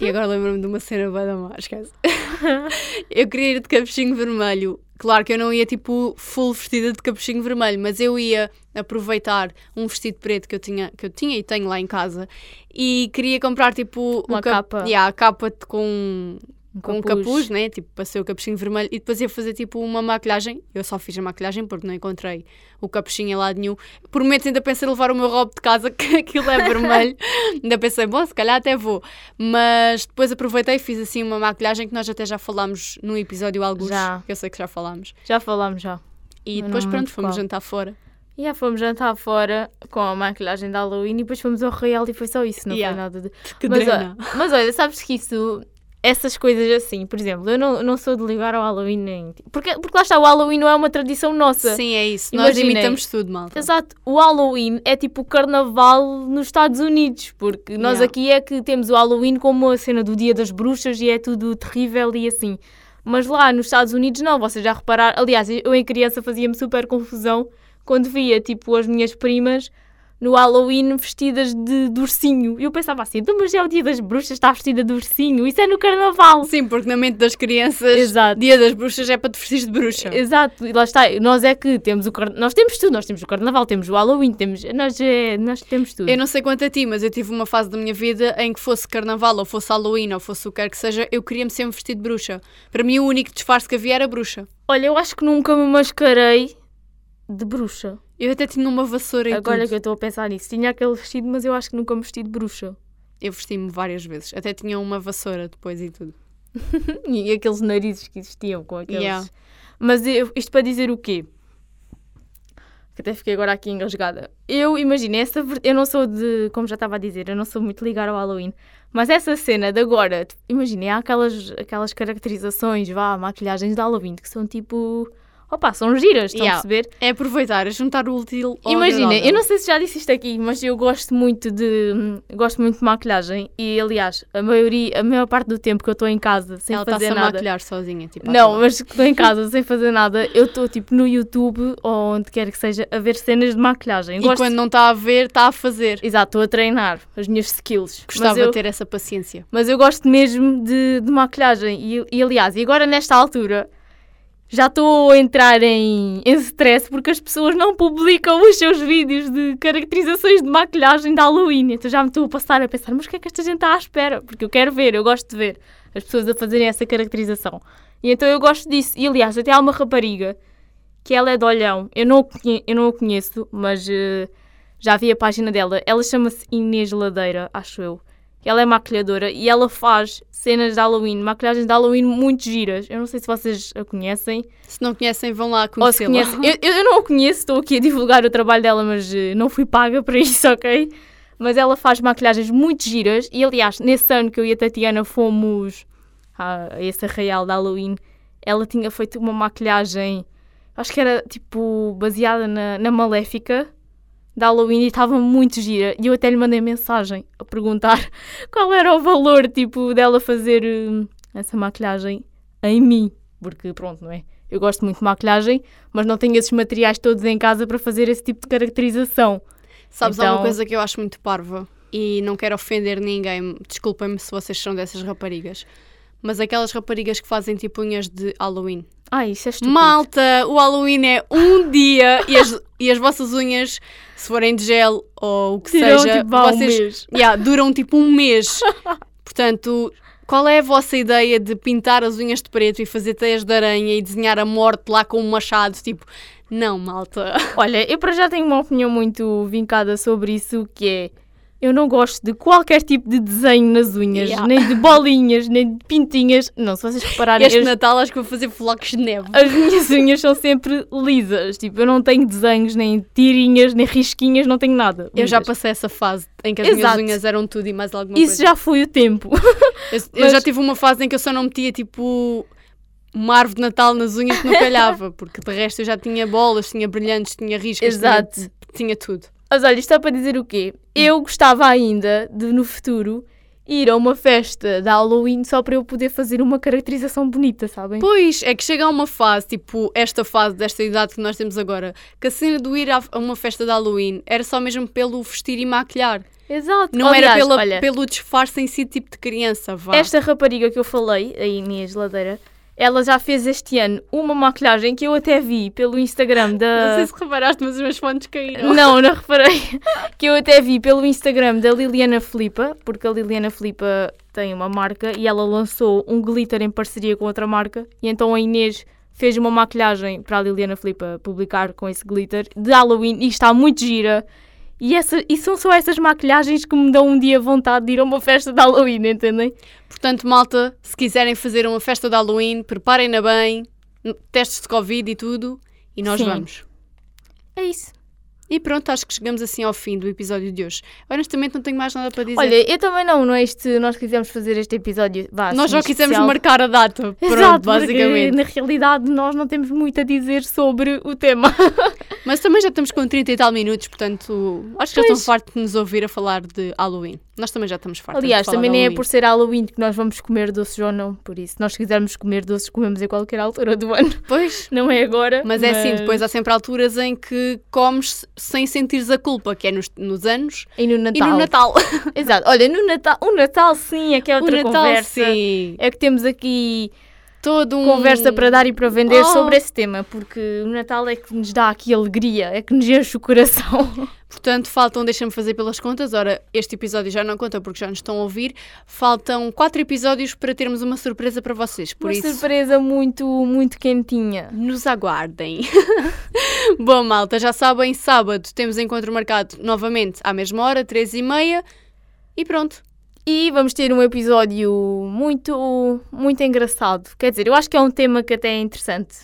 E agora lembro-me de uma cena bem da má, esquece. [LAUGHS] eu queria ir de capuchinho vermelho. Claro que eu não ia tipo full vestida de capuchinho vermelho, mas eu ia aproveitar um vestido preto que eu tinha, que eu tinha e tenho lá em casa e queria comprar tipo Uma cap- capa. Yeah, a capa de- com um capuz. né? Tipo, passei o capuchinho vermelho e depois ia fazer tipo uma maquilhagem. Eu só fiz a maquilhagem porque não encontrei o capuchinho em lado nenhum. Por momentos ainda pensei em levar o meu robe de casa, [LAUGHS] que aquilo é vermelho. ainda pensei, bom, se calhar até vou. Mas depois aproveitei e fiz assim uma maquilhagem que nós até já falámos no episódio alguns. Já. Eu sei que já falámos. Já falámos já. E Eu depois pronto, fomos qual. jantar fora. E já fomos jantar fora com a maquilhagem de Halloween e depois fomos ao Real e foi só isso, não Yeah. foi nada de. Que Mas, ó- mas olha, sabes que isso, essas coisas assim, por exemplo, eu não, não sou de ligar ao Halloween nem. Porque, porque lá está, o Halloween não é uma tradição nossa. Sim, é isso. Nós imitamos tudo, malta. Exato, o Halloween é tipo o carnaval nos Estados Unidos, porque nós Yeah. aqui é que temos o Halloween como a cena do Dia das Bruxas e é tudo terrível e assim. Mas lá nos Estados Unidos não, vocês já repararam. Aliás, eu em criança fazia-me super confusão quando via tipo as minhas primas no Halloween vestidas de, de ursinho. E eu pensava assim, então, mas é o Dia das Bruxas, está vestida de ursinho, isso é no carnaval. Sim, porque na mente das crianças, Exato. dia das bruxas é para te vestir de bruxa. Exato, e lá está, nós é que temos o car... nós temos tudo, nós temos o carnaval, temos o Halloween, temos nós, é, nós temos tudo. Eu não sei quanto a ti, mas eu tive uma fase da minha vida em que fosse carnaval, ou fosse Halloween, ou fosse o que quer que seja, eu queria-me sempre vestir de bruxa. Para mim, o único disfarce que havia era bruxa. Olha, eu acho que nunca me mascarei de bruxa. Eu até tinha uma vassoura e Agora tudo. que eu estou a pensar nisso, tinha aquele vestido, mas eu acho que nunca me vesti de bruxa. Eu vesti-me várias vezes. Até tinha uma vassoura depois e tudo. [LAUGHS] E aqueles narizes que existiam com aqueles. Yeah. Mas eu- isto para dizer o quê? Que até fiquei agora aqui engasgada. Eu imagino, essa, eu não sou de, como já estava a dizer, eu não sou muito ligada ao Halloween. Mas essa cena de agora, imaginem, há aquelas, aquelas caracterizações, vá, maquilhagens de Halloween que são tipo opa, são giras, estão Yeah. a perceber? É aproveitar, é juntar o útil ao Imagina, eu não sei se já disse isto aqui, mas eu gosto muito de gosto muito de maquilhagem e aliás, a maioria, a maior parte do tempo que eu estou em casa sem Ela fazer a nada. maquilhar sozinha. Tipo, Não, mas estou em casa [LAUGHS] sem fazer nada, eu estou tipo no YouTube ou onde quer que seja a ver cenas de maquilhagem. E Gosto- quando não está a ver, está a fazer. Exato, estou a treinar as minhas skills. Gostava de ter essa paciência. mas eu gosto mesmo de, de maquilhagem. E, e, aliás, e agora nesta altura já estou a entrar em, em stress porque as pessoas não publicam os seus vídeos de caracterizações de maquilhagem de Halloween. Então já me estou a passar a pensar, mas o que é que esta gente está à espera? Porque eu quero ver, eu gosto de ver as pessoas a fazerem essa caracterização. E então eu gosto disso. E aliás, até há uma rapariga que ela é de olhão. Eu não, eu não a conheço, mas eh, já vi a página dela. Ela chama-se Inês Ladeira, acho eu. Ela é maquilhadora e ela faz cenas de Halloween, maquilhagens de Halloween muito giras. Eu não sei se vocês a conhecem Se não conhecem, vão lá conhecê-la. Eu, eu não a conheço, estou aqui a divulgar o trabalho dela, mas eh, não fui paga para isso, [LAUGHS] ok? Mas ela faz maquilhagens muito giras e, aliás, nesse ano que eu e a Tatiana fomos a a esse arraial de Halloween, ela tinha feito uma maquilhagem, acho que era tipo baseada na, na Maléfica de Halloween e estava muito gira. E eu até lhe mandei mensagem a perguntar [LAUGHS] qual era o valor tipo dela fazer hum, essa maquilhagem em mim, porque pronto, não é? Eu gosto muito de maquilhagem, mas não tenho esses materiais todos em casa para fazer esse tipo de caracterização. Sabes, há Então- uma coisa que eu acho muito parva e não quero ofender ninguém, desculpem-me se vocês são dessas raparigas, mas aquelas raparigas que fazem tipo unhas de Halloween. Ah, isso é estúpido. Malta, o Halloween é um [LAUGHS] dia e as, e as vossas unhas, se forem de gel ou o que Tirou, seja, tipo, há um vocês mês. [LAUGHS] Yeah, duram tipo um mês. [LAUGHS] Portanto, qual é a vossa ideia de pintar as unhas de preto e fazer teias de aranha e desenhar a morte lá com um machado? Tipo, não, malta. Olha, eu para já tenho uma opinião muito vincada sobre isso, que é eu não gosto de qualquer tipo de desenho nas unhas, Yeah. nem de bolinhas, nem de pintinhas. Não, se vocês repararem, Este as, Natal acho que vou fazer flocos de neve. as minhas unhas são sempre lisas. Tipo, eu não tenho desenhos, nem tirinhas, nem risquinhas, não tenho nada. Eu já passei essa fase em que as Exato. minhas unhas eram tudo e mais alguma Isso coisa. já foi o tempo. Eu, eu mas- já tive uma fase em que eu só não metia tipo uma árvore de Natal nas unhas que não [LAUGHS] calhava, porque de resto eu já tinha bolas, tinha brilhantes, tinha riscas, Exato. Tinha, tinha tudo. Mas olha, isto é para dizer o quê? Eu gostava ainda de, no futuro, ir a uma festa de Halloween só para eu poder fazer uma caracterização bonita, sabem? Pois, é que chega a uma fase, tipo esta fase desta idade que nós temos agora, que a cena do ir a uma festa de Halloween era só mesmo pelo vestir e maquilhar. Exato. Não era Aliás, pela, olha, pelo disfarce em si tipo de criança, vá. esta rapariga que eu falei, a Inês Ladeira, ela já fez este ano uma maquilhagem que eu até vi pelo Instagram da... Não sei se reparaste, mas os meus fones caíram. Não, não [LAUGHS] reparei. que eu até vi pelo Instagram da Liliana Flipa, porque a Liliana Flipa tem uma marca e ela lançou um glitter em parceria com outra marca. E então a Inês fez uma maquilhagem para a Liliana Flipa publicar com esse glitter de Halloween e está muito gira. E, essa, e são só essas maquilhagens que me dão um dia vontade de ir a uma festa de Halloween, entendem? Portanto, malta, se quiserem fazer uma festa de Halloween, preparem-na bem, testes de Covid e tudo, e nós Sim. vamos. É isso. E pronto, acho que chegamos assim ao fim do episódio de hoje. Honestamente, não tenho mais nada para dizer. Olha, eu também não, não é este, nós quisemos fazer este episódio. Vá, nós assim, já quisemos especial. marcar a data. Pronto, Exato, basicamente. porque na realidade nós não temos muito a dizer sobre o tema. [LAUGHS] Mas também já estamos com 30 e tal minutos, portanto, acho que já Pois. estão fartos de nos ouvir a falar de Halloween. Nós também já estamos fartos Aliás, de falar também nem é por ser Halloween que nós vamos comer doces ou não, por isso. Se nós quisermos comer doces, comemos em qualquer altura do ano. Pois, [LAUGHS] Não é agora. mas é assim, depois há sempre alturas em que comes sem sentires a culpa, que é nos, nos anos E no Natal. e no Natal. [LAUGHS] Exato. Olha, no Natal, o Natal sim, é que é outra o Natal, conversa. sim. É que temos aqui Todo um... conversa para dar e para vender Oh. sobre esse tema, porque o Natal é que nos dá aqui alegria, é que nos enche o coração. [LAUGHS] Portanto, faltam, deixa-me fazer pelas contas. Ora, este episódio já não conta porque já nos estão a ouvir. Faltam quatro episódios para termos uma surpresa para vocês. Por Uma isso, surpresa muito, muito quentinha. nos aguardem. [LAUGHS] Bom, malta, já sabem, sábado temos encontro marcado novamente à mesma hora, três e meia. E pronto. E vamos ter um episódio muito, muito engraçado. Quer dizer, eu acho que é um tema que até é interessante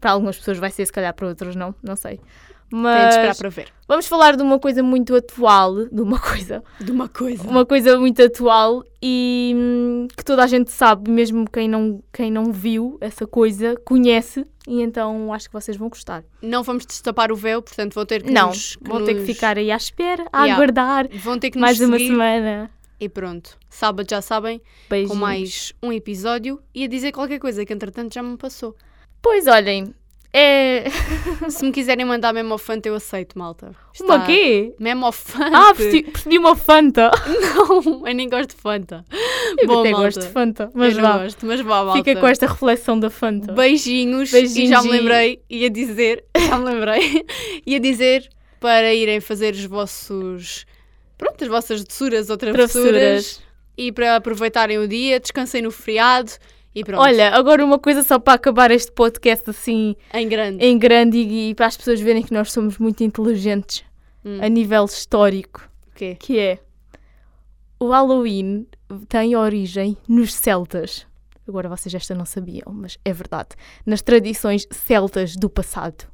Para algumas pessoas vai ser, se calhar para outras não, não sei. Tem de esperar Mas para ver. vamos falar de uma coisa muito atual, de uma coisa, De uma coisa. uma coisa muito atual e hum, que toda a gente sabe, mesmo quem não, quem não viu essa coisa, conhece, e então acho que vocês vão gostar. Não vamos destapar o véu, portanto vão ter que não, nos... que vão ter que ficar aí à espera, a Yeah. aguardar Vão ter que mais nos uma seguir. semana. E pronto. Sábado já sabem, Beijinhos. com mais um episódio e a dizer qualquer coisa que entretanto já me passou. Pois olhem, é. [LAUGHS] Se me quiserem mandar memo ao Fanta, eu aceito, malta. Uma quê? Memo ao Fanta. Ah, percebi, uma Fanta. [LAUGHS] Não, eu nem gosto de Fanta. Eu Bom, até malta. gosto de Fanta, mas eu vá. gosto, mas vá, malta. Fica com esta reflexão da Fanta. Beijinhos, Beijinhos e já me lembrei, ia dizer, [LAUGHS] já me lembrei, ia dizer para irem fazer os vossos, pronto, as vossas doçuras ou travessuras Travessuras. e para aproveitarem o dia, descansem no feriado e pronto, Olha, agora uma coisa só para acabar este podcast assim em grande. em grande e, e para as pessoas verem que nós somos muito inteligentes Hum. a nível histórico, O quê? que é o Halloween tem origem nos celtas. Agora vocês esta não sabiam, mas é verdade. Nas tradições celtas do passado.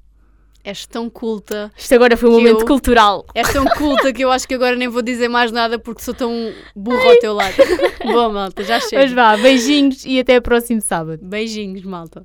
És tão culta, Isto agora foi um momento eu- cultural. és tão culta que eu acho que agora nem vou dizer mais nada porque sou tão burra ao teu lado. [LAUGHS] Boa, malta, já Mas chega. vá, beijinhos e até próximo sábado. Beijinhos, malta.